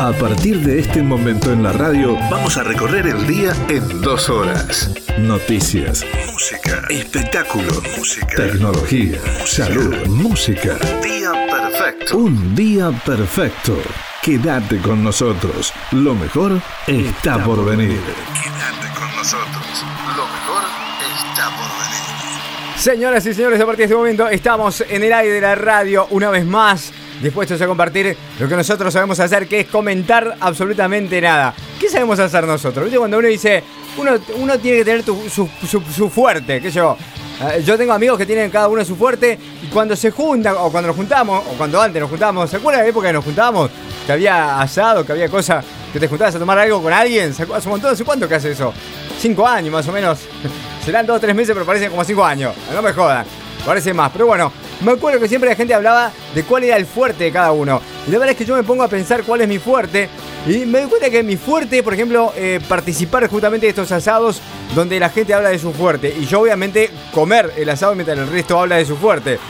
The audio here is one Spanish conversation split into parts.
A partir de este momento en la radio, vamos a recorrer el día en dos horas. Noticias, música, espectáculo, música, tecnología, salud, música. Día perfecto. Un día perfecto. Quédate con nosotros. Lo mejor está por venir. Quédate con nosotros. Lo mejor está por venir. Señoras y señores, a partir de este momento estamos en el aire de la radio una vez más dispuestos a compartir lo que nosotros sabemos hacer, que es comentar absolutamente nada. ¿Qué sabemos hacer nosotros? ¿Viste? Cuando uno dice, uno, uno tiene que tener su, su, fuerte, qué sé yo. Eh, yo tengo amigos que tienen cada uno su fuerte y cuando se juntan, o cuando nos juntamos, o cuando antes nos juntamos, ¿se acuerdan de la época que nos juntábamos? Que había asado, que había cosas, que te juntabas a tomar algo con alguien. Hace un montón, ¿hace cuánto que hace eso? Cinco años más o menos. Serán dos o tres meses, pero parecen como cinco años. No me jodan. Parece más. Pero bueno, me acuerdo que siempre la gente hablaba de cuál era el fuerte de cada uno. Y la verdad es que yo me pongo a pensar cuál es mi fuerte. Y me doy cuenta que mi fuerte, por ejemplo, eh, participar justamente de estos asados donde la gente habla de su fuerte. Y yo obviamente comer el asado mientras el resto habla de su fuerte.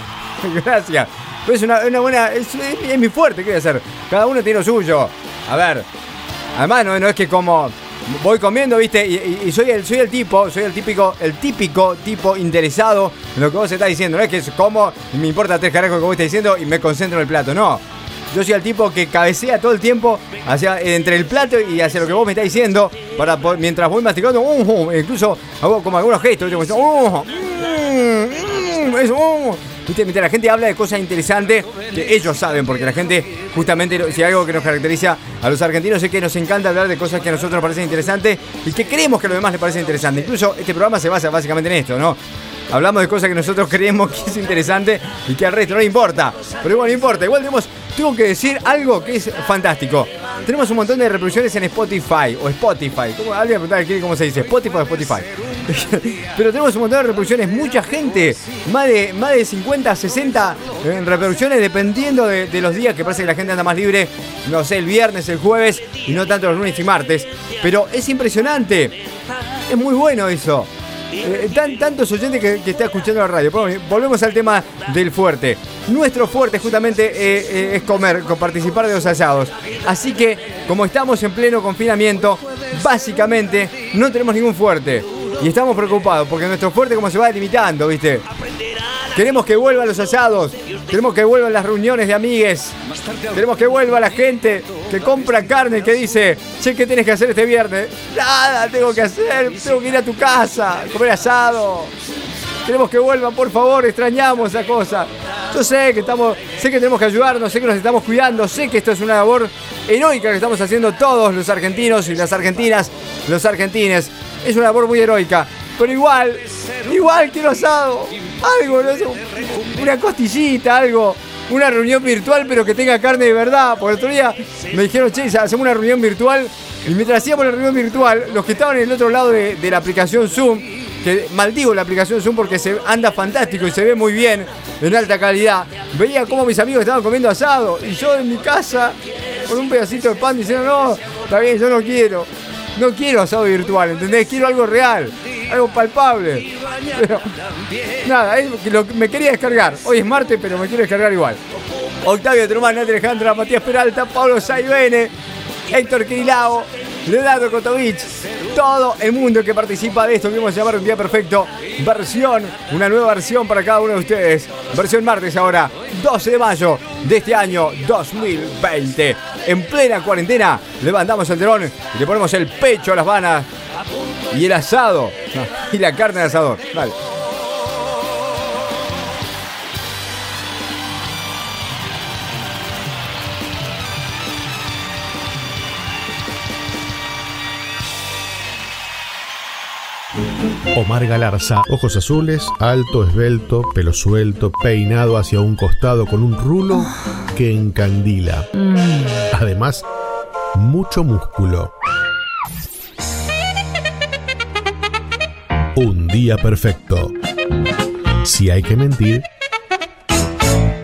Gracias. Pues es una, buena... Es, mi fuerte, ¿qué voy a hacer? Cada uno tiene lo suyo. A ver. Además, no, no es que como voy comiendo, ¿viste? Y, soy, el, soy el tipo, soy el típico, el típico tipo interesado en lo que vos estás diciendo. No es que como, me importa tres carajos que vos estás diciendo y me concentro en el plato, no. Yo soy el tipo que cabecea todo el tiempo hacia, entre el plato y hacia lo que vos me estás diciendo. Para, mientras voy masticando, uh, uh, incluso hago como algunos gestos. Uh, mm, mm, eso, Mientras la gente habla de cosas interesantes que ellos saben, porque la gente, justamente, si algo que nos caracteriza a los argentinos es que nos encanta hablar de cosas que a nosotros nos parecen interesantes y que creemos que a los demás les parecen interesantes. Incluso este programa se basa básicamente en esto, ¿no? Hablamos de cosas que nosotros creemos que es interesante y que al resto no le importa. Pero igual no importa. Igual tenemos, tengo que decir algo que es fantástico. Tenemos un montón de reproducciones en Spotify o Spotify. ¿Cómo, cómo se dice, Spotify o Spotify. Pero tenemos un montón de reproducciones, mucha gente, más de, más de 50, 60 eh, reproducciones dependiendo de, de los días que parece que la gente anda más libre, no sé, el viernes, el jueves y no tanto los lunes y martes. Pero es impresionante. Es muy bueno eso. Eh, tan, tantos oyentes que, que, está escuchando la radio. Volvemos al tema del fuerte. Nuestro fuerte justamente eh, eh, es comer, participar de los asados. Así que, como estamos en pleno confinamiento, básicamente no tenemos ningún fuerte. Y estamos preocupados porque nuestro fuerte como se va delimitando, ¿viste? Queremos que vuelvan los asados. Queremos que vuelvan las reuniones de amigues. Queremos que vuelva la gente que compra carne que dice, che, ¿qué tienes que hacer este viernes? Nada, tengo que hacer, tengo que ir a tu casa, comer asado. Queremos que vuelvan, por favor, extrañamos esa cosa. Yo sé que estamos, sé que tenemos que ayudarnos, sé que nos estamos cuidando, sé que esto es una labor heroica que estamos haciendo todos los argentinos y las argentinas, los argentines. Es una labor muy heroica. Pero igual, igual quiero asado. Algo, una costillita, algo. Una reunión virtual, pero que tenga carne de verdad. El otro día me dijeron, che, hacemos una reunión virtual. Y mientras hacíamos la reunión virtual, los que estaban en el otro lado de, la aplicación Zoom, que maldigo la aplicación Zoom porque se anda fantástico y se ve muy bien, en alta calidad. Veía cómo mis amigos estaban comiendo asado y yo en mi casa con un pedacito de pan diciendo, no, está bien, yo no quiero. No quiero asado virtual, ¿entendés? Quiero algo real, algo palpable. Pero, nada, lo que me quería descargar. Hoy es martes, pero me quiero descargar igual. Octavio Trumán, Nati Alejandra, Matías Peralta, Pablo Saibene, Héctor Quilao, Leonardo Kotovich, todo el mundo que participa de esto que vamos a llamar un día perfecto. Versión, una nueva versión para cada uno de ustedes. Versión martes ahora, 12 de mayo de este año 2020 en plena cuarentena, levantamos el telón y le ponemos el pecho a las vanas y el asado y la carne de asador. Vale. Omar Galarza, ojos azules, alto, esbelto, pelo suelto, peinado hacia un costado con un rulo que encandila. Mm. Además, mucho músculo. Un día perfecto. Si hay que mentir,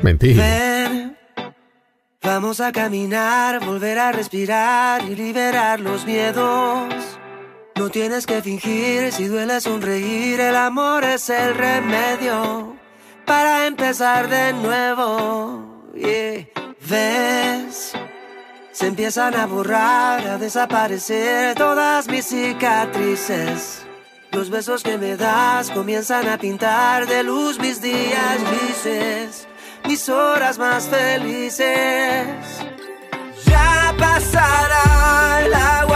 mentir. vamos a caminar, volver a respirar y liberar los miedos. No tienes que fingir, si duele sonreír, el amor es el remedio para empezar de nuevo. Ves, se empiezan a borrar, a desaparecer todas mis cicatrices. Los besos que me das comienzan a pintar de luz mis días grises, mis horas más felices. Ya pasará el aguacero.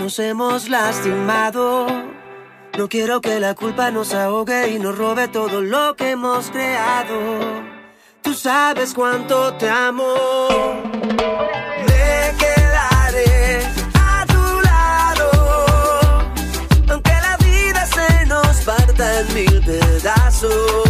Nos hemos lastimado. No quiero que la culpa nos ahogue y nos robe todo lo que hemos creado. Tú sabes cuánto te amo. Me quedaré a tu lado. Aunque la vida se nos parta en mil pedazos.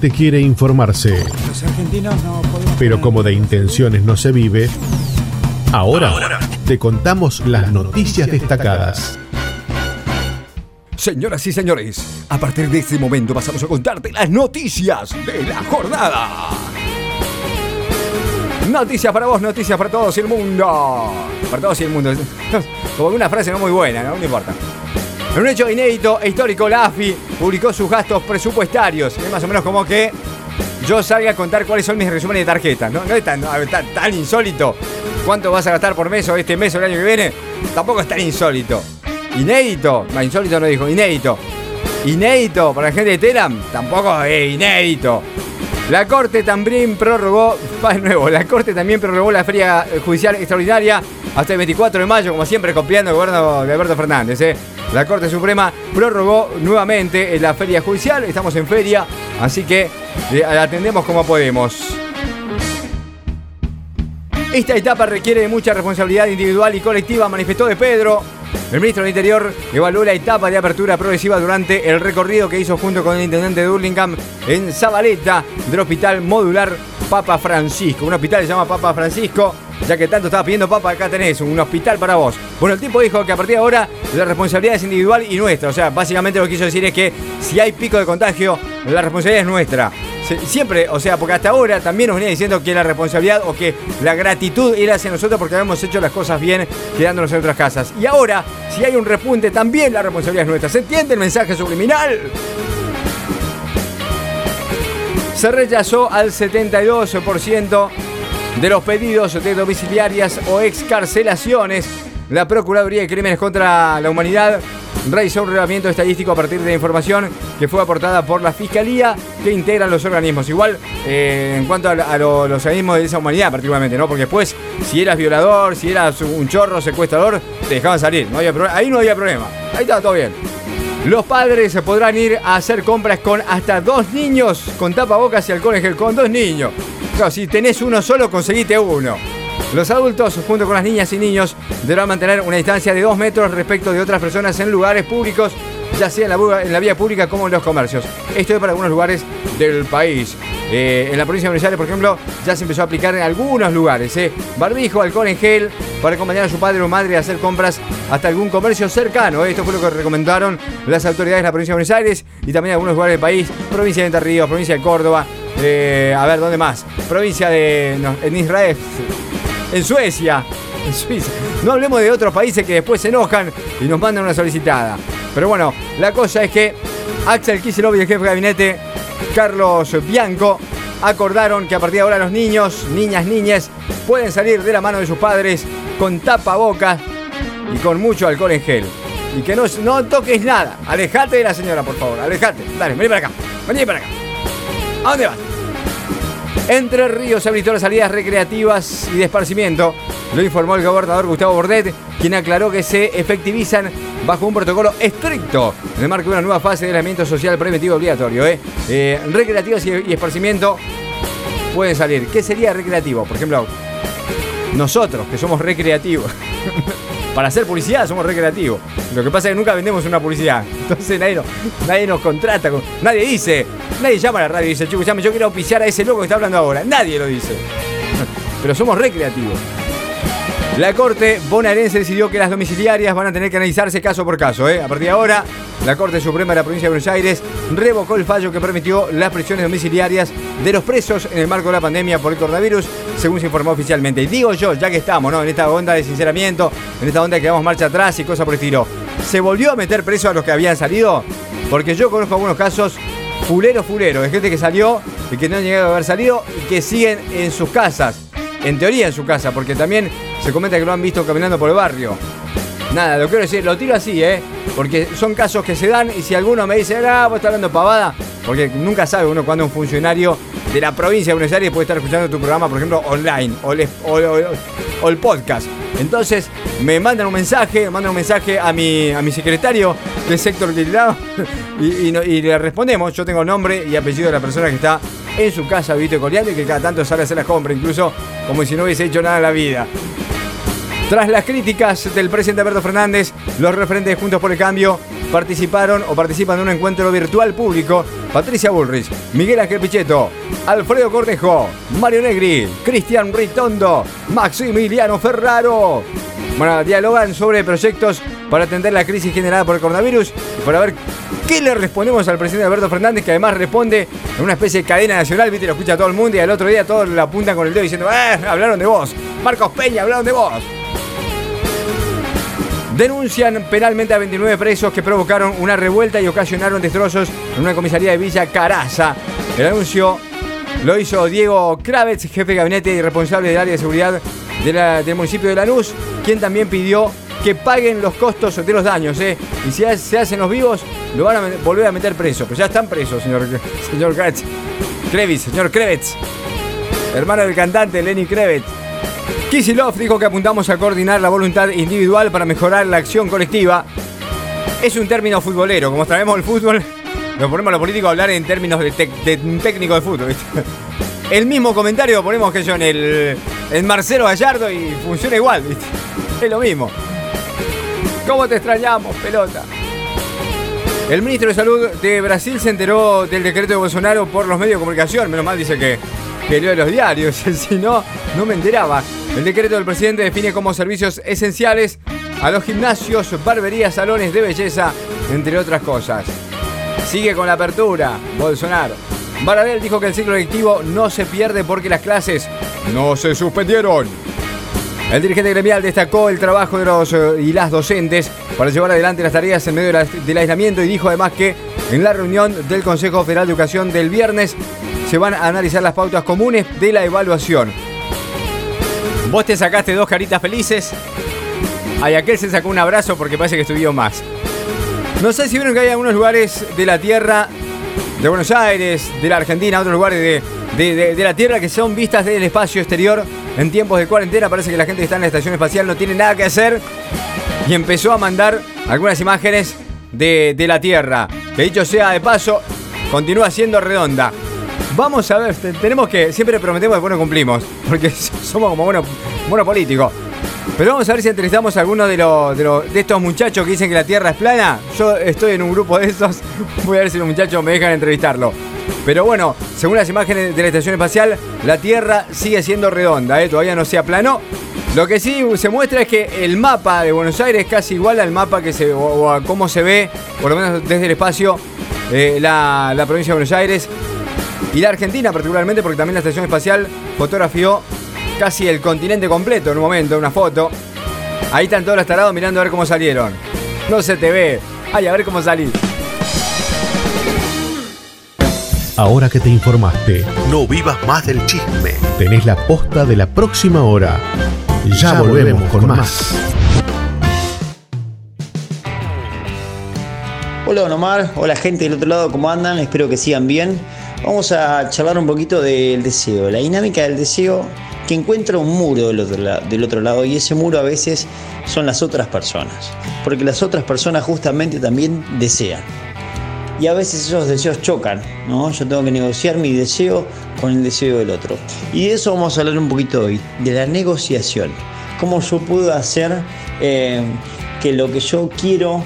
Gente quiere informarse. Los argentinos no Pero como de intenciones no se vive, ahora, te contamos las noticias destacadas. Señoras y señores, a partir de este momento pasamos a contarte las noticias de la jornada. Noticias para vos, noticias para todos y el mundo. Para todos y el mundo. Como una frase no muy buena, ¿no? No importa. En un hecho inédito e histórico, la AFI publicó sus gastos presupuestarios. Es más o menos como que yo salga a contar cuáles son mis resúmenes de tarjeta. No, es tan, insólito. ¿Cuánto vas a gastar por mes o este mes o el año que viene? Tampoco es tan insólito. Inédito. No, insólito no dijo, inédito. Inédito para la gente de Telam, tampoco es inédito. La Corte también prorrogó, de nuevo, la Corte también prorrogó la Feria Judicial Extraordinaria hasta el 24 de mayo, como siempre copiando el gobierno de Alberto Fernández. ¿eh? La Corte Suprema prorrogó nuevamente en la feria judicial. Estamos en feria, así que eh, la atendemos como podemos. Esta etapa requiere de mucha responsabilidad individual y colectiva, manifestó de Pedro. El ministro del Interior evaluó la etapa de apertura progresiva durante el recorrido que hizo junto con el intendente de en Zabaleta del Hospital Modular Papa Francisco. Un hospital se llama Papa Francisco ya que tanto estaba pidiendo papa, acá tenés un hospital para vos. Bueno, el tipo dijo que a partir de ahora la responsabilidad es individual y nuestra. O sea, básicamente lo que quiso decir es que si hay pico de contagio, la responsabilidad es nuestra. Siempre, o sea, porque hasta ahora también nos venía diciendo que la responsabilidad o que la gratitud era hacia nosotros porque habíamos hecho las cosas bien quedándonos en otras casas. Y ahora, si hay un repunte, también la responsabilidad es nuestra. ¿Se entiende el mensaje subliminal? Se rechazó al 72% de los pedidos de domiciliarias o excarcelaciones. La Procuraduría de Crímenes contra la Humanidad realizó un relevamiento estadístico a partir de información que fue aportada por la Fiscalía que integran los organismos. Igual, eh, en cuanto a, los organismos de esa humanidad particularmente, ¿no? Porque después, si eras violador, si eras un chorro, secuestrador, te dejaban salir. No había ahí no había problema. Ahí estaba todo bien. Los padres podrán ir a hacer compras con hasta dos niños con tapabocas y alcohol en gel. Con dos niños. Si tenés uno solo, conseguite uno. Los adultos, junto con las niñas y niños, deberán mantener una distancia de dos metros respecto de otras personas en lugares públicos, ya sea en la, vía pública como en los comercios. Esto es para algunos lugares del país. Eh, en la provincia de Buenos Aires, por ejemplo, ya se empezó a aplicar en algunos lugares. Eh. Barbijo, alcohol en gel, para acompañar a su padre o madre a hacer compras hasta algún comercio cercano. Esto fue lo que recomendaron las autoridades de la provincia de Buenos Aires y también algunos lugares del país, provincia de Entre Ríos, provincia de Córdoba. Eh, a ver, ¿dónde más? Provincia de. en Israel en Suecia, en Suiza. No hablemos de otros países que después se enojan y nos mandan una solicitada. Pero bueno, la cosa es que Axel Kicillof el jefe de gabinete, Carlos Bianco, acordaron que a partir de ahora los niños, niñas, niñas, pueden salir de la mano de sus padres con tapabocas y con mucho alcohol en gel. Y que no, no toques nada. Alejate de la señora, por favor. Alejate. Dale, vení para acá. Vení para acá. ¿A dónde vas? Entre Ríos habilitó las salidas recreativas y de esparcimiento. Lo informó el gobernador Gustavo Bordet, quien aclaró que se efectivizan bajo un protocolo estricto en el marco de una nueva fase de aislamiento social preventivo obligatorio. ¿eh? Eh, recreativas y, y esparcimiento pueden salir. ¿Qué sería recreativo? Por ejemplo, nosotros, que somos recreativos. para hacer publicidad somos recreativos. Lo que pasa es que nunca vendemos una publicidad. Entonces nadie, nos contrata. nadie dice, nadie llama a la radio y dice, chico, yo quiero auspiciar a ese loco que está hablando ahora. Nadie lo dice. Pero somos recreativos. La Corte bonaerense decidió que las domiciliarias van a tener que analizarse caso por caso. ¿eh? A partir de ahora, la Corte Suprema de la Provincia de Buenos Aires revocó el fallo que permitió las prisiones domiciliarias de los presos en el marco de la pandemia por el coronavirus, según se informó oficialmente. Y digo yo, ya que estamos ¿no? en esta onda de sinceramiento, en esta onda de que damos marcha atrás y cosas por el estilo, ¿se volvió a meter preso a los que habían salido? Porque yo conozco algunos casos fulero, fulero, de gente que salió y que no han llegado a haber salido y que siguen en sus casas. En teoría en su casa, porque también se comenta que lo han visto caminando por el barrio. Nada, lo quiero decir, lo tiro así, ¿eh? Porque son casos que se dan y si alguno me dice, ah, vos estás hablando pavada, porque nunca sabe uno cuando un funcionario de la provincia de Buenos Aires puede estar escuchando tu programa, por ejemplo, online o, el, podcast. Entonces me mandan un mensaje, me mandan un mensaje a mi, a mi secretario del sector utilidad y, y, le respondemos. Yo tengo nombre y apellido de la persona que está en su casa, viste, coleando y que cada tanto sale a hacer las compras, incluso como si no hubiese hecho nada en la vida. Tras las críticas del presidente Alberto Fernández, los referentes Juntos por el Cambio participaron o participan de un encuentro virtual público. Patricia Bullrich, Miguel Ángel Pichetto, Alfredo Cornejo, Mario Negri, Cristian Ritondo, Maximiliano Ferraro. Bueno, dialogan sobre proyectos para atender la crisis generada por el coronavirus y para ver qué le respondemos al presidente Alberto Fernández, que además responde en una especie de cadena nacional, viste, lo escucha todo el mundo y al otro día todos le apuntan con el dedo diciendo, ¡eh! Hablaron de vos. Marcos Peña, hablaron de vos. Denuncian penalmente a 29 presos que provocaron una revuelta y ocasionaron destrozos en una comisaría de Villa Caraza. El anuncio lo hizo Diego Kravitz, jefe de gabinete y responsable del área de seguridad del municipio de Lanús, quien también pidió que paguen los costos de los daños. ¿eh? Y si se hacen los vivos, lo van a volver a meter preso. Pues ya están presos, señor, señor Kravitz. señor Kravitz. Hermano del cantante Lenny Kravitz. Kisilov dijo que apuntamos a coordinar la voluntad individual para mejorar la acción colectiva. Es un término futbolero, como traemos el fútbol, lo ponemos a los políticos a hablar en términos de, un técnico de fútbol. El mismo comentario ponemos que yo en el en Marcelo Gallardo y funciona igual, Es lo mismo. ¿Cómo te extrañamos, pelota? El ministro de Salud de Brasil se enteró del decreto de Bolsonaro por los medios de comunicación. Menos mal dice que, que leo los diarios. si no, no me enteraba. El decreto del presidente define como servicios esenciales a los gimnasios, barberías, salones de belleza, entre otras cosas. Sigue con la apertura, Bolsonaro. Baradel dijo que el ciclo lectivo no se pierde porque las clases no se suspendieron. El dirigente gremial destacó el trabajo de los eh, y las docentes para llevar adelante las tareas en medio del aislamiento y dijo además que en la reunión del Consejo Federal de Educación del viernes se van a analizar las pautas comunes de la evaluación. Vos te sacaste dos caritas felices. Ay, aquel se sacó un abrazo porque parece que estudió más. No sé si vieron que hay algunos lugares de la tierra, de Buenos Aires, de la Argentina, otros lugares de, la tierra que son vistas del espacio exterior en tiempos de cuarentena. Parece que la gente que está en la estación espacial no tiene nada que hacer y empezó a mandar algunas imágenes de, de la Tierra. Que dicho sea de paso, continúa siendo redonda. Vamos a ver, te- tenemos que. Siempre prometemos después no cumplimos. Porque somos como buenos bueno políticos. Pero vamos a ver si entrevistamos a alguno de, de, los- de estos muchachos que dicen que la Tierra es plana. Yo estoy en un grupo de esos. Voy a ver si los muchachos me dejan entrevistarlo. Pero bueno, según las imágenes de la estación espacial, la Tierra sigue siendo redonda, ¿eh? todavía no se aplanó. Lo que sí se muestra es que el mapa de Buenos Aires es casi igual al mapa que se, o, a cómo se ve, por lo menos desde el espacio, eh, la, la provincia de Buenos Aires y la Argentina particularmente, porque también la estación espacial fotografió casi el continente completo en un momento, una foto. Ahí están todos los tarados mirando a ver cómo salieron. No se te ve. Ay, a ver cómo salí. Ahora que te informaste, No vivas más del chisme. tenés la posta de la próxima hora. Ya, volvemos, con, más. Hola Don Omar, hola gente del otro lado, ¿cómo andan? Espero que sigan bien. Vamos a charlar un poquito del deseo, la dinámica del deseo que encuentra un muro del otro, la- del otro lado y ese muro a veces son las otras personas, porque las otras personas justamente también desean. Y a veces esos deseos chocan, ¿no? Yo tengo que negociar mi deseo con el deseo del otro. Y de eso vamos a hablar un poquito hoy, de la negociación. Cómo yo puedo hacer eh, que lo que yo quiero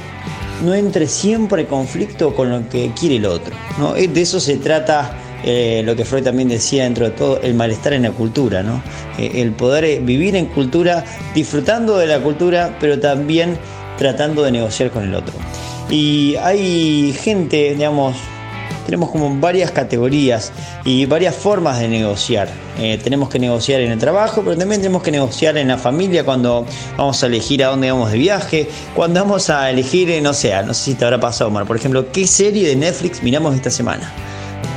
no entre siempre en conflicto con lo que quiere el otro. ¿no? De eso se trata eh, lo que Freud también decía dentro de todo, el malestar en la cultura. ¿no? Eh, el poder vivir en cultura, disfrutando de la cultura, pero también tratando de negociar con el otro. Y hay gente, digamos, tenemos como varias categorías y varias formas de negociar. Eh, tenemos que negociar en el trabajo, pero también tenemos que negociar en la familia cuando vamos a elegir a dónde vamos de viaje, cuando vamos a elegir, eh, no sé, no sé si te habrá pasado, Omar, por ejemplo, qué serie de Netflix miramos esta semana,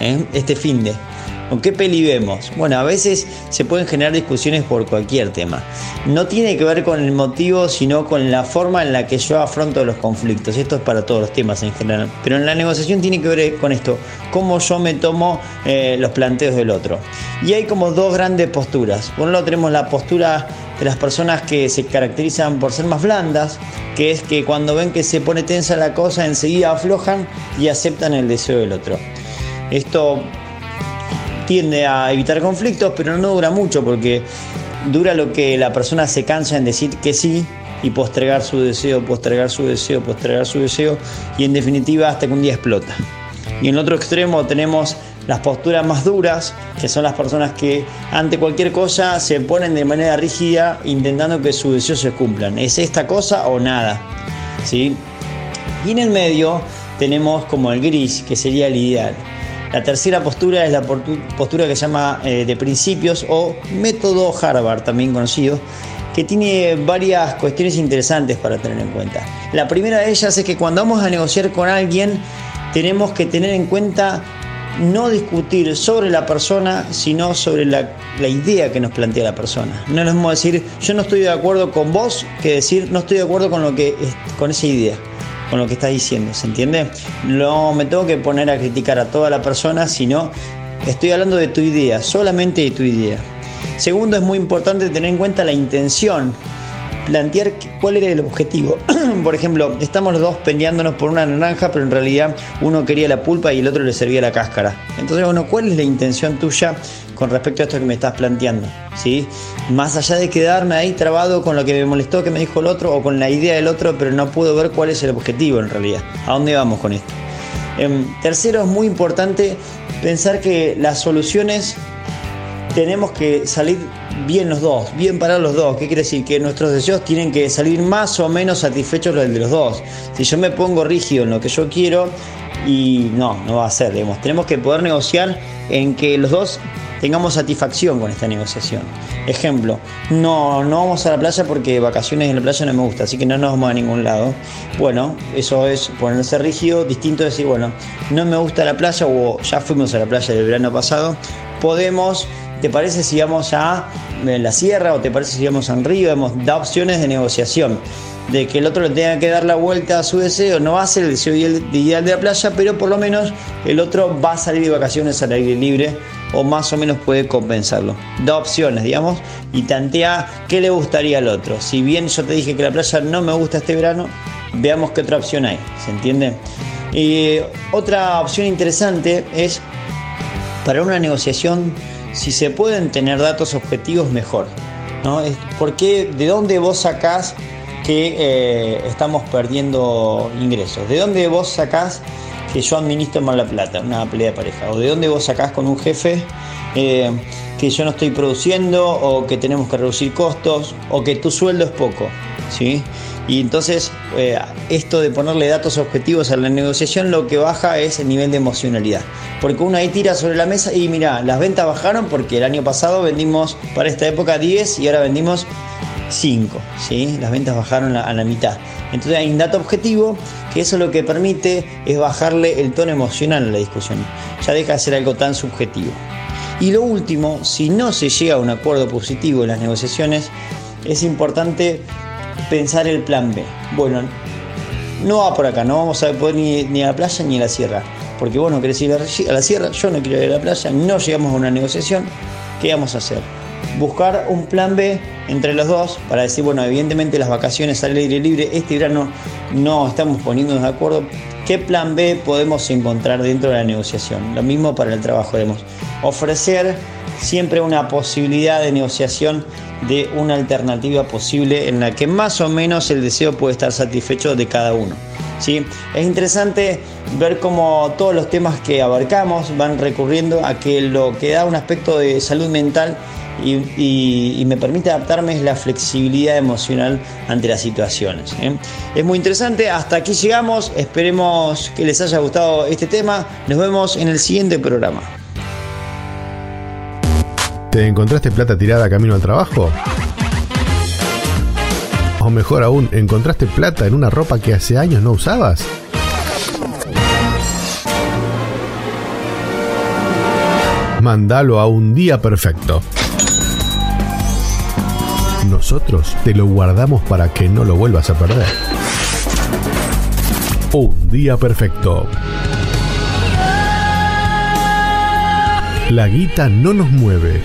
¿Eh? este fin de. ¿O qué peli vemos? Bueno, a veces se pueden generar discusiones por cualquier tema. No tiene que ver con el motivo, sino con la forma en la que yo afronto los conflictos. Esto es para todos los temas en general. Pero en la negociación tiene que ver con esto, cómo yo me tomo eh, los planteos del otro. Y hay como dos grandes posturas. Por un lado tenemos la postura de las personas que se caracterizan por ser más blandas, que es que cuando ven que se pone tensa la cosa, enseguida aflojan y aceptan el deseo del otro. Esto tiende a evitar conflictos, pero no dura mucho porque dura lo que la persona se cansa en decir que sí y postergar su deseo, postergar su deseo, postergar su deseo y en definitiva hasta que un día explota. Y en el otro extremo tenemos las posturas más duras, que son las personas que ante cualquier cosa se ponen de manera rígida intentando que sus deseos se cumplan. ¿Es esta cosa o nada? ¿Sí? Y en el medio tenemos como el gris, que sería el ideal. La tercera postura es la postura que se llama eh, de principios o método Harvard, también conocido, que tiene varias cuestiones interesantes para tener en cuenta. La primera de ellas es que cuando vamos a negociar con alguien, tenemos que tener en cuenta no discutir sobre la persona, sino sobre la, idea que nos plantea la persona. No es lo mismo decir yo no estoy de acuerdo con vos que decir no estoy de acuerdo con lo que con esa idea, con lo que estás diciendo, ¿se entiende? No me tengo que poner a criticar a toda la persona, sino estoy hablando de tu idea, solamente de tu idea. Segundo, es muy importante tener en cuenta la intención plantear cuál era el objetivo. por ejemplo, estamos los dos peleándonos por una naranja, pero en realidad uno quería la pulpa y el otro le servía la cáscara. Entonces, bueno, ¿cuál es la intención tuya con respecto a esto que me estás planteando? ¿Sí? Más allá de quedarme ahí trabado con lo que me molestó que me dijo el otro o con la idea del otro, pero no puedo ver cuál es el objetivo en realidad. ¿A dónde vamos con esto? Em, tercero, es muy importante pensar que las soluciones tenemos que salir bien los dos, bien parados los dos. ¿Qué quiere decir? Que nuestros deseos tienen que salir más o menos satisfechos los de los dos. Si yo me pongo rígido en lo que yo quiero, y no, no va a ser. Tenemos que poder negociar en que los dos tengamos satisfacción con esta negociación. Ejemplo, no, no vamos a la playa porque vacaciones en la playa no me gusta, así que no nos vamos a ningún lado. Bueno, eso es ponerse rígido, distinto a decir, bueno, no me gusta la playa o ya fuimos a la playa del verano pasado, podemos ¿Te parece si vamos a eh, la sierra o te parece si vamos a un río? Hemos, da opciones de negociación. De que el otro le tenga que dar la vuelta a su deseo, no va a ser el deseo ideal de la playa, pero por lo menos el otro va a salir de vacaciones al aire libre o más o menos puede compensarlo. Da opciones, digamos, y tantea qué le gustaría al otro. Si bien yo te dije que la playa no me gusta este verano, veamos qué otra opción hay, ¿se entiende? Y otra opción interesante es para una negociación, si se pueden tener datos objetivos, mejor. ¿no? ¿Por? ¿De dónde vos sacás que eh, estamos perdiendo ingresos? ¿De dónde vos sacás que yo administro mal la plata, una pelea de pareja? ¿O de dónde vos sacás con un jefe eh, que yo no estoy produciendo o que tenemos que reducir costos o que tu sueldo es poco? ¿sí? Y entonces eh, esto de ponerle datos objetivos a la negociación lo que baja es el nivel de emocionalidad. Porque uno ahí tira sobre la mesa y mira, las ventas bajaron porque el año pasado vendimos para esta época 10 y ahora vendimos 5. ¿sí? Las ventas bajaron a la mitad. Entonces hay un dato objetivo que eso lo que permite es bajarle el tono emocional a la discusión. Ya deja de ser algo tan subjetivo. Y lo último, si no se llega a un acuerdo positivo en las negociaciones, es importante pensar el plan B. Bueno, no va por acá, no vamos a poder ni, a la playa ni a la sierra. Porque vos no querés ir a la sierra, yo no quiero ir a la playa, no llegamos a una negociación. ¿Qué vamos a hacer? Buscar un plan B entre los dos para decir, bueno, evidentemente las vacaciones al aire libre, este verano no estamos poniéndonos de acuerdo. ¿Qué plan B podemos encontrar dentro de la negociación? Lo mismo para el trabajo, debemos ofrecer siempre una posibilidad de negociación de una alternativa posible en la que más o menos el deseo puede estar satisfecho de cada uno. ¿sí? Es interesante ver cómo todos los temas que abarcamos van recurriendo a que lo que da un aspecto de salud mental y, me permite adaptarme es la flexibilidad emocional ante las situaciones. ¿eh? Es muy interesante, hasta aquí llegamos, esperemos que les haya gustado este tema, nos vemos en el siguiente programa. ¿Te encontraste plata tirada camino al trabajo? O mejor aún, ¿encontraste plata en una ropa que hace años no usabas? Mándalo a un día perfecto. Nosotros te lo guardamos para que no lo vuelvas a perder. Un día perfecto. La guita no nos mueve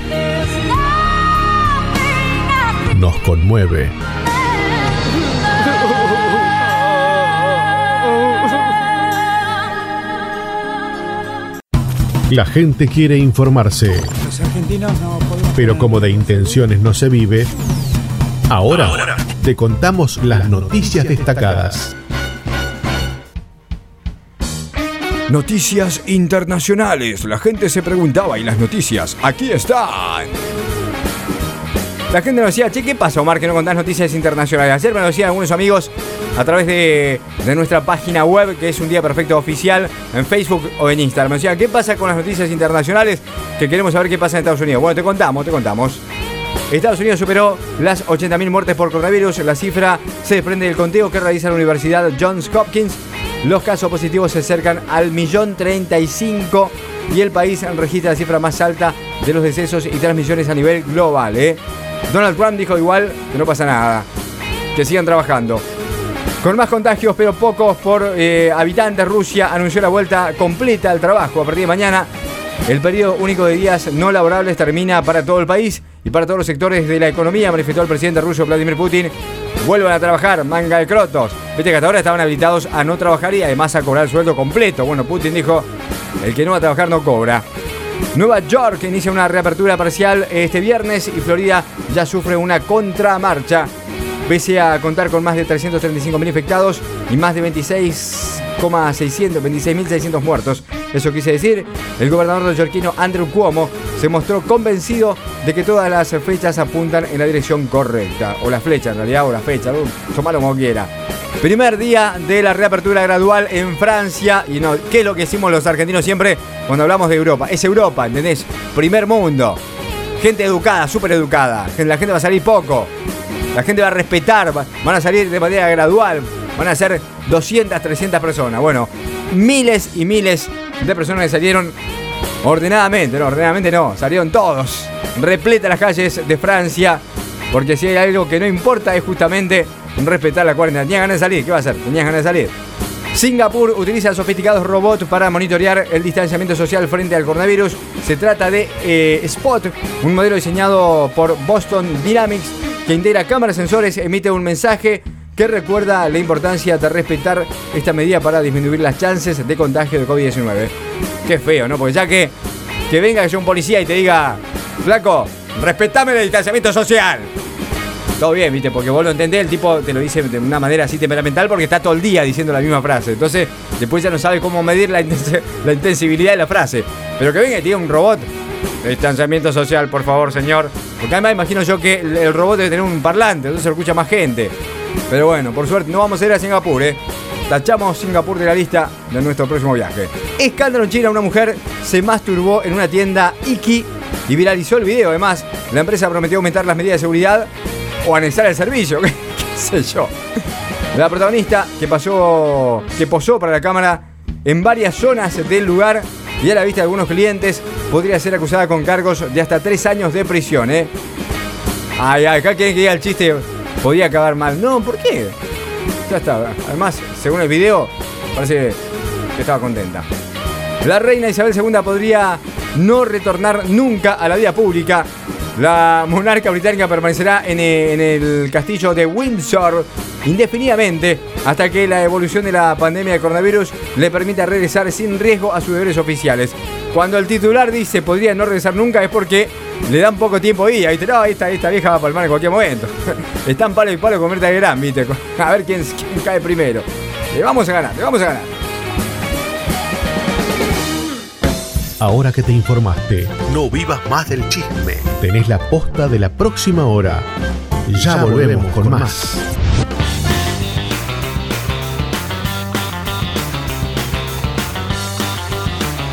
nos conmueve. La gente quiere informarse. Pero como de intenciones no se vive, ahora, te contamos las noticias destacadas. Noticias internacionales. La gente se preguntaba y las noticias aquí están. La gente nos decía, che, ¿qué pasa, Omar, que no contás noticias internacionales? Ayer me lo decían algunos amigos a través de, nuestra página web, que es un día perfecto oficial, en Facebook o en Instagram. Me decían, ¿qué pasa con las noticias internacionales? Que queremos saber qué pasa en Estados Unidos. Bueno, te contamos, te contamos. Estados Unidos superó las 80.000 muertes por coronavirus. La cifra se desprende del conteo que realiza la Universidad Johns Hopkins. Los casos positivos se acercan al millón 35 y el país registra la cifra más alta de los decesos y transmisiones a nivel global. ¿eh? Donald Trump dijo igual que no pasa nada, que sigan trabajando. Con más contagios, pero pocos por eh, habitantes, Rusia anunció la vuelta completa al trabajo. A partir de mañana, el periodo único de días no laborables termina para todo el país y para todos los sectores de la economía, manifestó el presidente ruso Vladimir Putin. Vuelvan a trabajar, manga de crotos. Viste que hasta ahora estaban habilitados a no trabajar y además a cobrar el sueldo completo. Bueno, Putin dijo, el que no va a trabajar no cobra. Nueva York inicia una reapertura parcial este viernes y Florida ya sufre una contramarcha. Pese a contar con más de 335.000 infectados y más de 26.600 muertos. Eso quise decir, el gobernador neoyorquino Andrew Cuomo se mostró convencido de que todas las fechas apuntan en la dirección correcta. O la flecha en realidad, o la fecha, tomalo como quiera. Primer día de la reapertura gradual en Francia. Y no, ¿qué es lo que hicimos los argentinos siempre cuando hablamos de Europa? Es Europa, ¿entendés? Primer mundo. Gente educada, súper educada. La gente va a salir poco. La gente va a respetar. Van a salir de manera gradual. Van a ser 200, 300 personas. Bueno, miles y miles de personas que salieron ordenadamente. No, ordenadamente no. Salieron todos. Repleta las calles de Francia. Porque si hay algo que no importa es justamente respetar la cuarentena. Tenía ganas de salir, ¿qué va a hacer? Tenía ganas de salir. Singapur utiliza sofisticados robots para monitorear el distanciamiento social frente al coronavirus. Se trata de eh, Spot, un modelo diseñado por Boston Dynamics que integra cámaras, sensores, emite un mensaje que recuerda la importancia de respetar esta medida para disminuir las chances de contagio de COVID-19. Qué feo, ¿no? Porque ya que, que venga yo un policía y te diga, flaco, respetame el distanciamiento social. Todo bien, viste, porque vos lo entendés, el tipo te lo dice de una manera así temperamental porque está todo el día diciendo la misma frase. Entonces, después ya no sabe cómo medir la, la intensibilidad de la frase. Pero que venga diga un robot, distanciamiento social, por favor, señor. Porque además imagino yo que el robot debe tener un parlante, entonces lo escucha más gente. Pero bueno, por suerte no vamos a ir a Singapur, ¿eh? Tachamos Singapur de la lista de nuestro próximo viaje. Escándalo en China, una mujer se masturbó en una tienda Iki y viralizó el video. Además, la empresa prometió aumentar las medidas de seguridad o anexar el servicio, qué sé yo. La protagonista que pasó, que posó para la cámara en varias zonas del lugar y a la vista de algunos clientes podría ser acusada con cargos de hasta tres años de prisión, ¿eh? Ay, acá quieren que diga el chiste, podía acabar mal. No, ¿por qué? Ya está. Además, según el video, parece que estaba contenta. La reina Isabel II podría no retornar nunca a la vida pública la monarca británica permanecerá en el, castillo de Windsor indefinidamente hasta que la evolución de la pandemia de coronavirus le permita regresar sin riesgo a sus deberes oficiales. Cuando el titular dice podría no regresar nunca es porque le dan poco tiempo ahí. Ahí no, esta, esta vieja va a palmar en cualquier momento. Están palo y palo con Mirta Gran, viste. A ver quién cae primero. Le vamos a ganar, le vamos a ganar. Ahora que te informaste, no vivas más del chisme. Tenés la posta de la próxima hora. Ya, volvemos, con, más.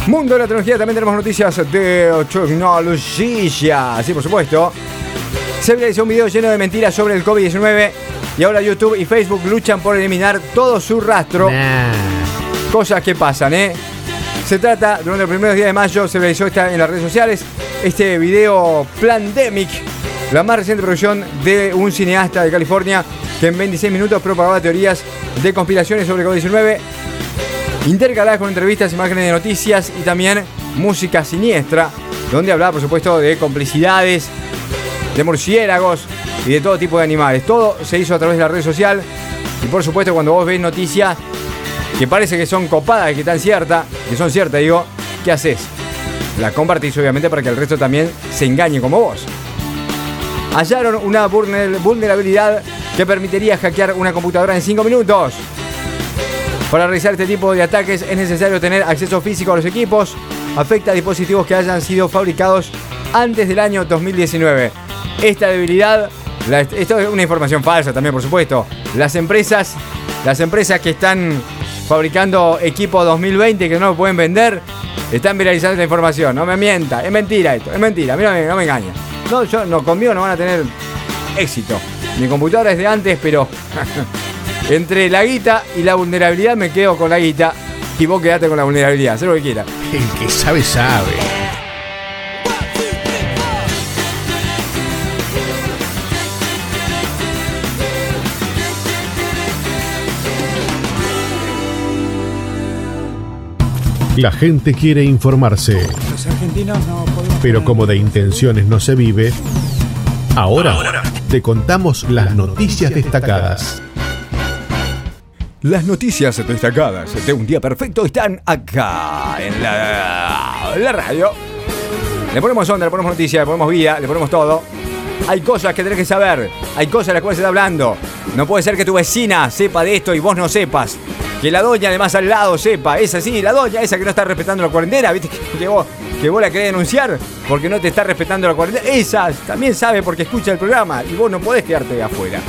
Mundo de la tecnología, también tenemos noticias de tecnología. Sí, por supuesto. Se realizó un video lleno de mentiras sobre el COVID-19 y ahora YouTube y Facebook luchan por eliminar todo su rastro. Cosas que pasan, ¿eh? Se trata, durante los primeros días de mayo se realizó en las redes sociales este video Plandemic, la más reciente producción de un cineasta de California que en 26 minutos propagaba teorías de conspiraciones sobre COVID-19, intercaladas con entrevistas, imágenes de noticias y también música siniestra, donde hablaba por supuesto de complicidades, de murciélagos y de todo tipo de animales. Todo se hizo a través de la red social y por supuesto cuando vos ves noticias que parece que son copadas, que están ciertas, que son ciertas, digo, ¿qué haces? La compartís obviamente para que el resto también se engañe como vos. Hallaron una vulnerabilidad que permitiría hackear una computadora en 5 minutos. Para realizar este tipo de ataques es necesario tener acceso físico a los equipos. Afecta a dispositivos que hayan sido fabricados antes del año 2019. Esta debilidad, esto es una información falsa también por supuesto. Las empresas, las empresas que están fabricando equipo 2020 que no lo pueden vender, están viralizando esta información. No me mienta, es mentira esto, es mentira, a mí no me, engaña. No, yo, no, conmigo no van a tener éxito. Mi computadora es de antes, pero entre la guita y la vulnerabilidad me quedo con la guita y vos quedate con la vulnerabilidad, haz lo que quieras. El que sabe, sabe. La gente quiere informarse. Los argentinos no Pero como de intenciones no se vive, ahora, te contamos las noticias destacadas. Las noticias destacadas de un día perfecto están acá en la, en la radio. Le ponemos onda, le ponemos noticias, le ponemos vida, le ponemos todo. Hay cosas que tenés que saber, hay cosas de las cuales se está hablando. No puede ser que tu vecina sepa de esto y vos no sepas. Que la doña además al lado sepa, esa sí, la doña esa que no está respetando la cuarentena, ¿viste? Que, vos, que vos la querés denunciar porque no te está respetando la cuarentena. Esa también sabe porque escucha el programa y vos no podés quedarte de afuera.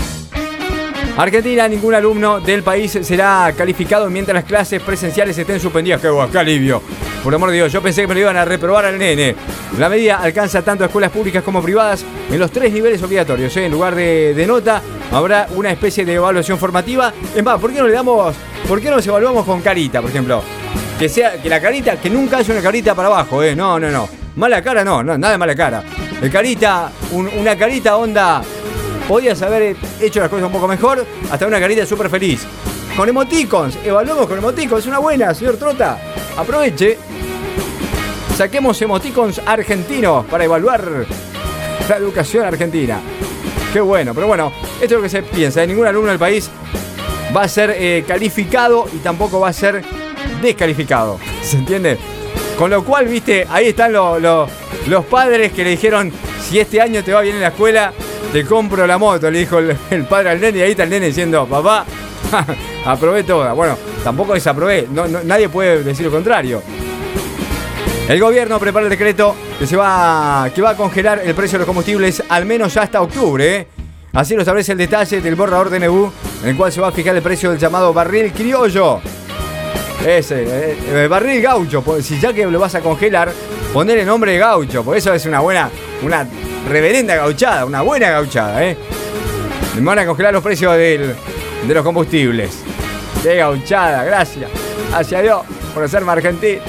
Argentina, ningún alumno del país será calificado mientras las clases presenciales estén suspendidas. ¡Qué, qué alivio! Por amor de Dios, yo pensé que me lo iban a reprobar al nene. La medida alcanza tanto a escuelas públicas como privadas en los tres niveles obligatorios. ¿eh? En lugar de, nota, habrá una especie de evaluación formativa. Es más, ¿por qué no le damos ¿Por qué no nos evaluamos con carita, por ejemplo? Que sea, que la carita, que nunca haya una carita para abajo, ¿eh? No, no, no. Mala cara no, nada de mala cara. El carita, una carita onda. Podías haber hecho las cosas un poco mejor, hasta una carita súper feliz. Con emoticons, evaluemos con emoticons, una buena, señor Trota. Aproveche. Saquemos emoticons argentinos para evaluar la educación argentina. Qué bueno, pero bueno, esto es lo que se piensa. Ningún alumno del país va a ser eh, calificado y tampoco va a ser descalificado. ¿Se entiende? Con lo cual, viste, ahí están los padres que le dijeron, si este año te va bien en la escuela, te compro la moto, le dijo el, padre al nene y ahí está el nene diciendo, papá, aprobé toda. Bueno, tampoco desaprobé, nadie puede decir lo contrario. El gobierno prepara el decreto que, se va, que va a congelar el precio de los combustibles al menos ya hasta octubre. ¿eh? Así lo establece el detalle del borrador de NEBU, en el cual se va a fijar el precio del llamado barril criollo. Ese, eh, el barril gaucho. Si ya que lo vas a congelar, poner el nombre de gaucho, por eso es una buena, una reverenda gauchada, una buena gauchada, ¿eh? Van a congelar los precios de los combustibles. Qué gauchada, gracias. Hacia Dios por hacerme argentino.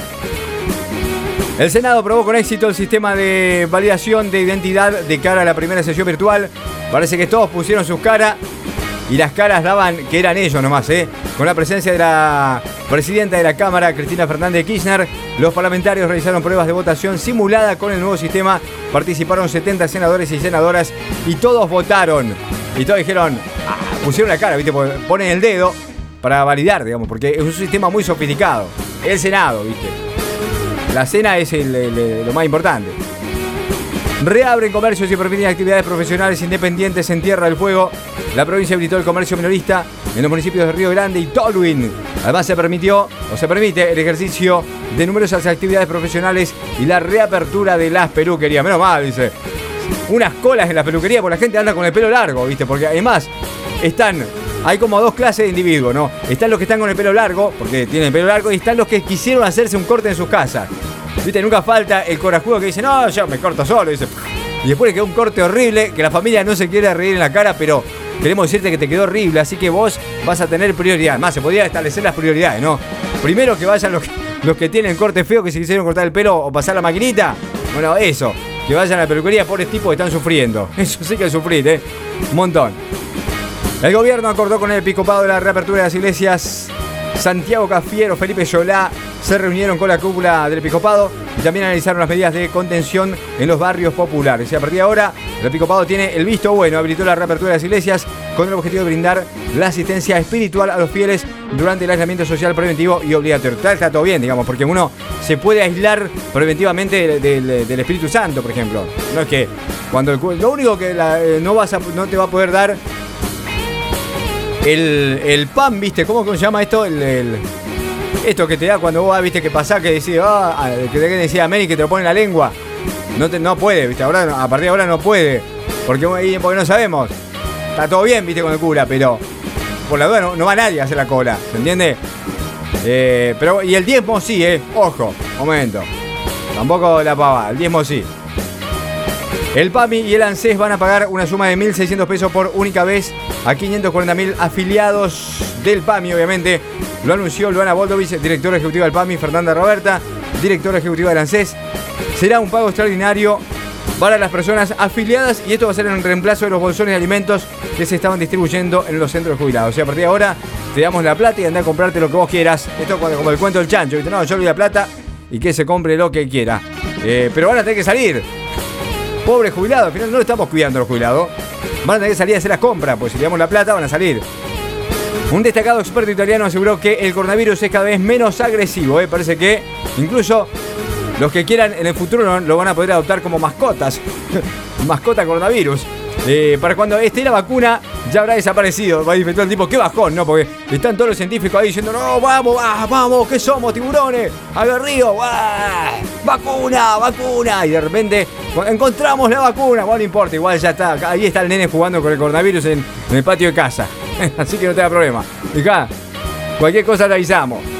El Senado aprobó con éxito el sistema de validación de identidad de cara a la primera sesión virtual. Parece que todos pusieron sus caras y las caras daban que eran ellos nomás, ¿eh? Con la presencia de la presidenta de la Cámara, Cristina Fernández Kirchner, los parlamentarios realizaron pruebas de votación simulada con el nuevo sistema. Participaron 70 senadores y senadoras y todos votaron. Y todos dijeron, ah, pusieron la cara, ¿viste? Ponen el dedo para validar, digamos, porque es un sistema muy sofisticado. El Senado, ¿viste? La cena es lo más importante. Reabren comercios y permiten actividades profesionales independientes en Tierra del Fuego. La provincia habilitó el comercio minorista en los municipios de Río Grande y Tolwyn. Además se permitió o se permite el ejercicio de numerosas actividades profesionales y la reapertura de las peluquerías. Menos mal, dice. Unas colas en la peluquería porque la gente anda con el pelo largo, ¿viste? Porque además están hay como dos clases de individuos, ¿no? Están los que están con el pelo largo, porque tienen el pelo largo, y están los que quisieron hacerse un corte en sus casas. Viste, nunca falta el corajudo que dice, no, yo me corto solo. Y después le quedó un corte horrible, que la familia no se quiere reír en la cara, pero queremos decirte que te quedó horrible, así que vos vas a tener prioridad. Más, se podría establecer las prioridades, ¿no? Primero que vayan los, los que tienen corte feo, que se quisieron cortar el pelo o pasar la maquinita. Bueno, eso. Que vayan a la peluquería, pobres tipos que están sufriendo. Eso sí que sufrir, ¿eh? Un montón. El gobierno acordó con el episcopado la reapertura de las iglesias. Santiago Cafiero, Felipe Yolá se reunieron con la cúpula del episcopado y también analizaron las medidas de contención en los barrios populares. Y a partir de ahora, el episcopado tiene el visto bueno, habilitó la reapertura de las iglesias con el objetivo de brindar la asistencia espiritual a los fieles durante el aislamiento social preventivo y obligatorio. Está, todo bien, digamos, porque uno se puede aislar preventivamente del, Espíritu Santo, por ejemplo. No es que cuando el, lo único que eh, no, vas no te va a poder dar el, pan, ¿viste? ¿Cómo se llama esto? El, esto que te da cuando vos viste, que pasás, que decís, ah, ah que te decía amén y que te lo pone en la lengua. No, no puede, ¿viste? Ahora, a partir de ahora no puede. Porque, porque no sabemos. Está todo bien, ¿viste? Con el cura, pero por la duda no, va nadie a hacer la cola, ¿se entiende? Eh, pero, y el diezmo sí, ¿eh? Ojo, momento. Tampoco la pava, el diezmo sí. El PAMI y el ANSES van a pagar una suma de 1.600 pesos por única vez a 540.000 afiliados del PAMI, obviamente. Lo anunció Luana Boldovich, directora ejecutiva del PAMI, Fernanda Roberta, directora ejecutiva del ANSES. Será un pago extraordinario para las personas afiliadas y esto va a ser en reemplazo de los bolsones de alimentos que se estaban distribuyendo en los centros jubilados. O sea, a partir de ahora te damos la plata y anda a comprarte lo que vos quieras. Esto es como el cuento del chancho. No, yo le la plata y que se compre lo que quiera. Eh, pero van a tener que salir. Pobre jubilado, al final no lo estamos cuidando los jubilados. Van a tener que salir a hacer las compras, pues si le damos la plata van a salir. Un destacado experto italiano aseguró que el coronavirus es cada vez menos agresivo. ¿eh? Parece que incluso los que quieran en el futuro lo van a poder adoptar como mascotas. Mascota coronavirus. Eh, para cuando esté la vacuna ya habrá desaparecido. Va a el tipo, qué bajón, ¿no? Porque están todos los científicos ahí diciendo, no, vamos, vamos, ¿qué somos, tiburones? Aguerrido, vacuna, vacuna. Y de repente encontramos la vacuna. Bueno, no importa, igual ya está. Ahí está el nene jugando con el coronavirus en, el patio de casa. Así que no te da problema. Fijá, cualquier cosa le avisamos.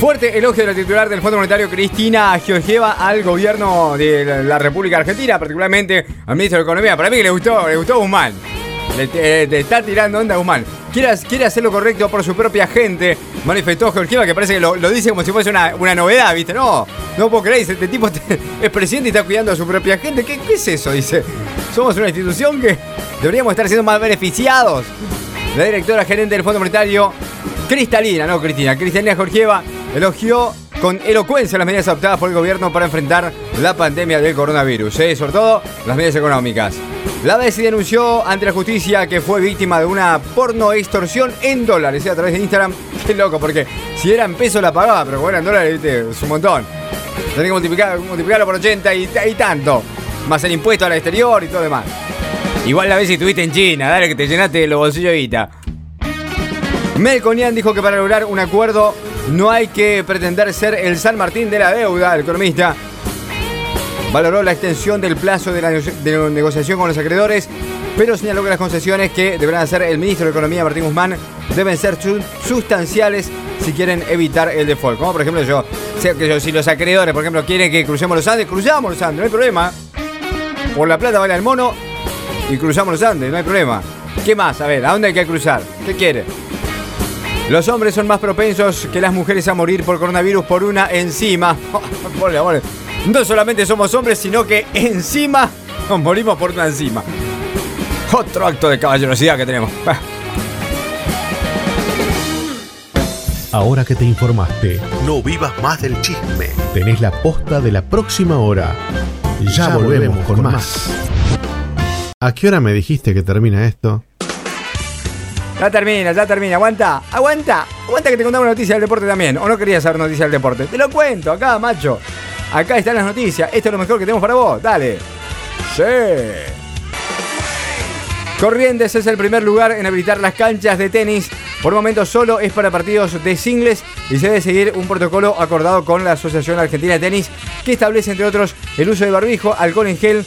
Fuerte elogio de la titular del Fondo Monetario Cristina Georgieva al gobierno de la República Argentina, particularmente al ministro de Economía. Para mí que le gustó, le gustó Guzmán. Le, está tirando onda Guzmán. Quiere, hacer lo correcto por su propia gente, manifestó Georgieva, que parece que lo, dice como si fuese una, novedad, ¿viste? No, no puedo creer, este tipo es presidente y está cuidando a su propia gente. ¿Qué, ¿Qué es eso? Dice, somos una institución que deberíamos estar siendo más beneficiados. La directora gerente del Fondo Monetario, Cristalina, no Cristina, Cristalina Georgieva, elogió con elocuencia las medidas adoptadas por el gobierno para enfrentar la pandemia del coronavirus, ¿eh? sobre todo las medidas económicas. La Bessi denunció ante la justicia que fue víctima de una porno extorsión en dólares a través de Instagram. Qué loco, porque si era en pesos la pagaba, pero bueno, en dólares ¿viste? es un montón. Tenés que multiplicar, multiplicarlo por 80 y, tanto. Más el impuesto al exterior y todo demás. Igual la vez si estuviste en China, dale que te llenaste los bolsillos de guita. Melconian dijo que para lograr un acuerdo no hay que pretender ser el San Martín de la deuda, el economista. Valoró la extensión del plazo de la negociación con los acreedores, pero señaló que las concesiones que deberán hacer el ministro de Economía, Martín Guzmán, deben ser sustanciales si quieren evitar el default. Como por ejemplo yo, si los acreedores, por ejemplo, quieren que crucemos los Andes, cruzamos los Andes, no hay problema. Por la plata vale el mono y cruzamos los Andes, no hay problema. ¿Qué más? A ver, ¿a dónde hay que cruzar? ¿Qué quiere? Los hombres son más propensos que las mujeres a morir por coronavirus por una enzima. No solamente somos hombres, sino que encima nos morimos por una enzima. Otro acto de caballerosidad que tenemos. Ahora que te informaste, no vivas más del chisme. Tenés la posta de la próxima hora. Ya, volvemos, con, más. ¿A qué hora me dijiste que termina esto? Ya termina, ya termina. Aguanta, aguanta. Aguanta que te contamos noticias del deporte también. ¿O no querías saber noticias del deporte? Te lo cuento acá, macho. Acá están las noticias. Esto es lo mejor que tenemos para vos. Dale. Sí. Corrientes es el primer lugar en habilitar las canchas de tenis. Por el momento solo es para partidos de singles y se debe seguir un protocolo acordado con la Asociación Argentina de Tenis que establece entre otros el uso de barbijo, alcohol en gel,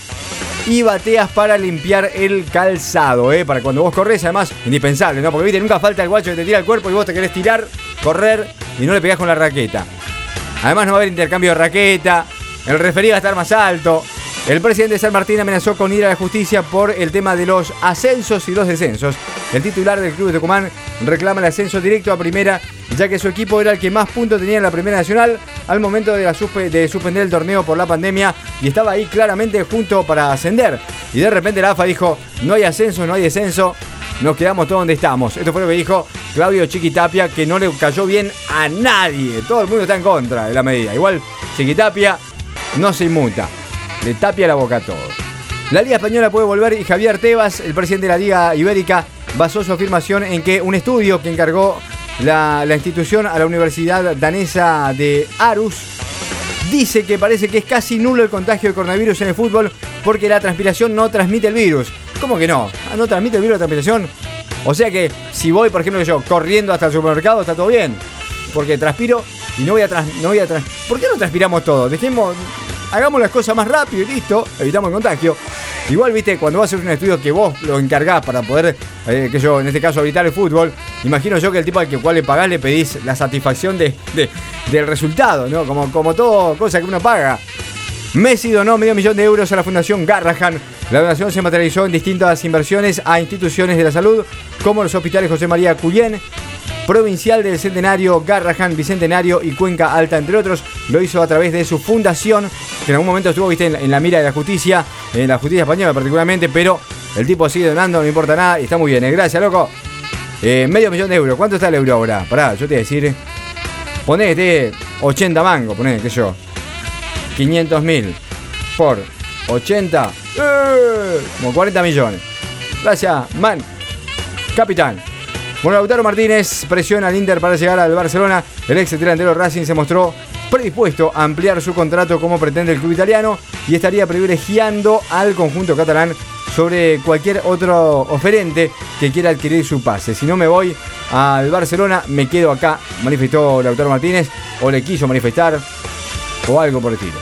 y bateas para limpiar el calzado, ¿eh? Para cuando vos corres, además, indispensable, ¿no? Porque viste, nunca falta el guacho que te tira el cuerpo y vos te querés tirar, correr y no le pegás con la raqueta. Además, no va a haber intercambio de raqueta, el referido va a estar más alto. El presidente de San Martín amenazó con ir a la justicia por el tema de los ascensos y los descensos. El titular del club de Tucumán reclama el ascenso directo a primera, ya que su equipo era el que más puntos tenía en la primera nacional al momento de, suspender el torneo por la pandemia y estaba ahí claramente junto para ascender. Y de repente la AFA dijo, no hay ascenso, no hay descenso, nos quedamos todos donde estamos. Esto fue lo que dijo Claudio Chiquitapia, que no le cayó bien a nadie. Todo el mundo está en contra de la medida. Igual Chiquitapia no se inmuta le tapia la boca a todo. La Liga Española puede volver y Javier Tebas, el presidente de la Liga Ibérica, basó su afirmación en que un estudio que encargó la, institución a la Universidad Danesa de Arus dice que parece que es casi nulo el contagio de coronavirus en el fútbol porque la transpiración no transmite el virus. ¿Cómo que no? Ah, ¿No transmite el virus la transpiración? O sea que si voy, por ejemplo, yo corriendo hasta el supermercado, está todo bien. Porque transpiro y no voy a trans, no voy a trans, ¿Por qué no transpiramos todo? Dejemos hagamos las cosas más rápido y listo, evitamos el contagio. Igual, viste, cuando vas a hacer un estudio que vos lo encargás para poder, eh, que yo, en este caso, evitar el fútbol, imagino yo que el tipo al que cual le pagás le pedís la satisfacción de, del resultado, ¿no? Como, como todo cosa que uno paga. Messi donó medio millón de euros a la Fundación Garrahan. La donación se materializó en distintas inversiones a instituciones de la salud, como los hospitales José María Cuyén, provincial del Centenario, Garrahan, Bicentenario y Cuenca Alta, entre otros. Lo hizo a través de su fundación, que en algún momento estuvo viste, en, la mira de la justicia, en la justicia española particularmente, pero el tipo sigue donando, no importa nada y está muy bien. ¿eh? Gracias, loco. Eh, medio millón de euros. ¿Cuánto está el euro ahora? Pará, yo te voy a decir. Ponete 80 mangos, poné, que yo. 500 mil por 80. ¡eh! como 40 millones. Gracias, man. Capitán. Bueno, Lautaro Martínez presiona al Inter para llegar al Barcelona. El ex delantero Racing se mostró predispuesto a ampliar su contrato como pretende el club italiano y estaría privilegiando al conjunto catalán sobre cualquier otro oferente que quiera adquirir su pase. Si no me voy al Barcelona, me quedo acá, manifestó Lautaro Martínez, o le quiso manifestar, o algo por el estilo.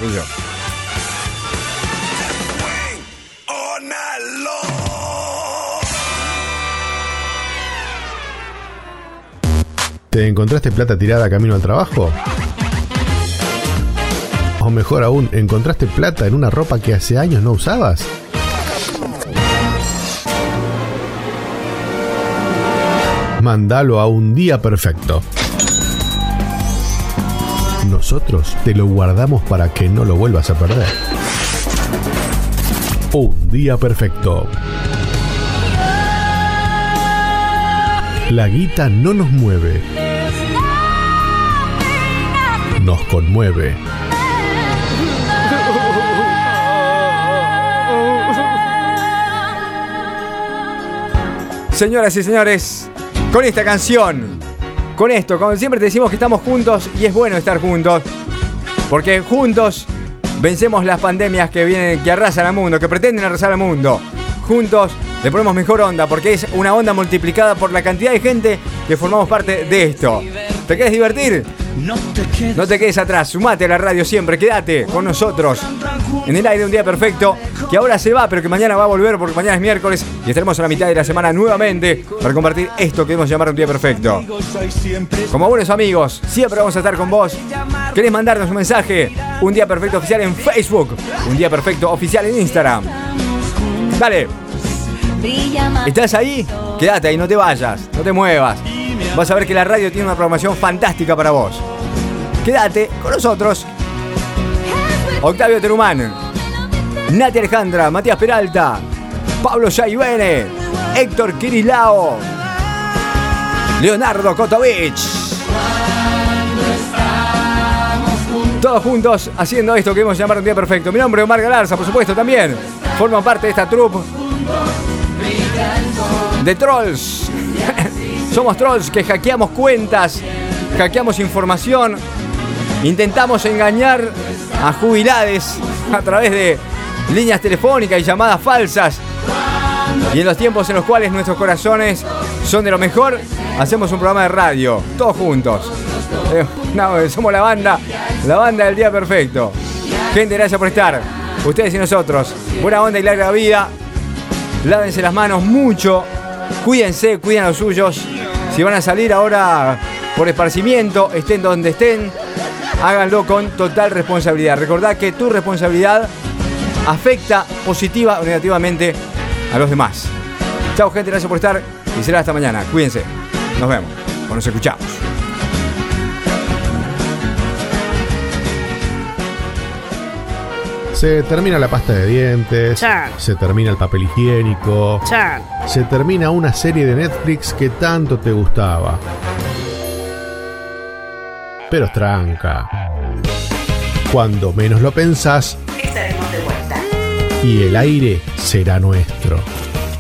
¿Te encontraste plata tirada camino al trabajo? O mejor aún, ¿encontraste plata en una ropa que hace años no usabas? Mándalo a un día perfecto. Nosotros te lo guardamos para que no lo vuelvas a perder. Un día perfecto. La guita no nos mueve. Nos conmueve. Señoras y señores, con esta canción, con esto, como siempre te decimos que estamos juntos y es bueno estar juntos, porque juntos vencemos las pandemias que vienen, que arrasan al mundo, que pretenden arrasar al mundo. Juntos le ponemos mejor onda, porque es una onda multiplicada por la cantidad de gente que formamos parte de esto. ¿Te quieres divertir? No te, quedes. atrás, sumate a la radio siempre, quédate con nosotros en el aire un día perfecto, que ahora se va, pero que mañana va a volver porque mañana es miércoles y estaremos a la mitad de la semana nuevamente para compartir esto que hemos llamado un día perfecto. Como buenos amigos, siempre vamos a estar con vos. ¿Querés mandarnos un mensaje? Un día perfecto oficial en Facebook, un día perfecto oficial en Instagram. Dale. ¿Estás ahí? Quédate ahí, no te vayas, no te muevas vas a ver que la radio tiene una programación fantástica para vos. Quédate con nosotros. Octavio Terumán, Nati Alejandra, Matías Peralta, Pablo Jaivene, Héctor Kirilao, Leonardo Kotovic. Todos juntos haciendo esto que hemos llamado un día perfecto. Mi nombre es Omar Galarza, por supuesto, también. Forman parte de esta troupe de trolls. Somos trolls que hackeamos cuentas, hackeamos información, intentamos engañar a jubilades a través de líneas telefónicas y llamadas falsas. Y en los tiempos en los cuales nuestros corazones son de lo mejor, hacemos un programa de radio, todos juntos. Eh, somos la banda, la banda del día perfecto. Gente, gracias por estar. Ustedes y nosotros. Buena onda y larga vida. Lávense las manos mucho. Cuídense, cuiden a los suyos. Si van a salir ahora por esparcimiento, estén donde estén, háganlo con total responsabilidad. Recordad que tu responsabilidad afecta positiva o negativamente a los demás. Chao gente, gracias por estar y será hasta mañana. Cuídense. Nos vemos o nos escuchamos. Se termina la pasta de dientes. Se termina el papel higiénico. Se termina una serie de Netflix que tanto te gustaba. Pero tranca. Cuando menos lo pensás, estaremos de vuelta. Y el aire será nuestro.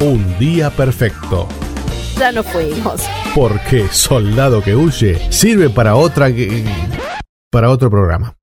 Un día perfecto. Ya nos fuimos. Porque soldado que huye sirve para otra para otro programa.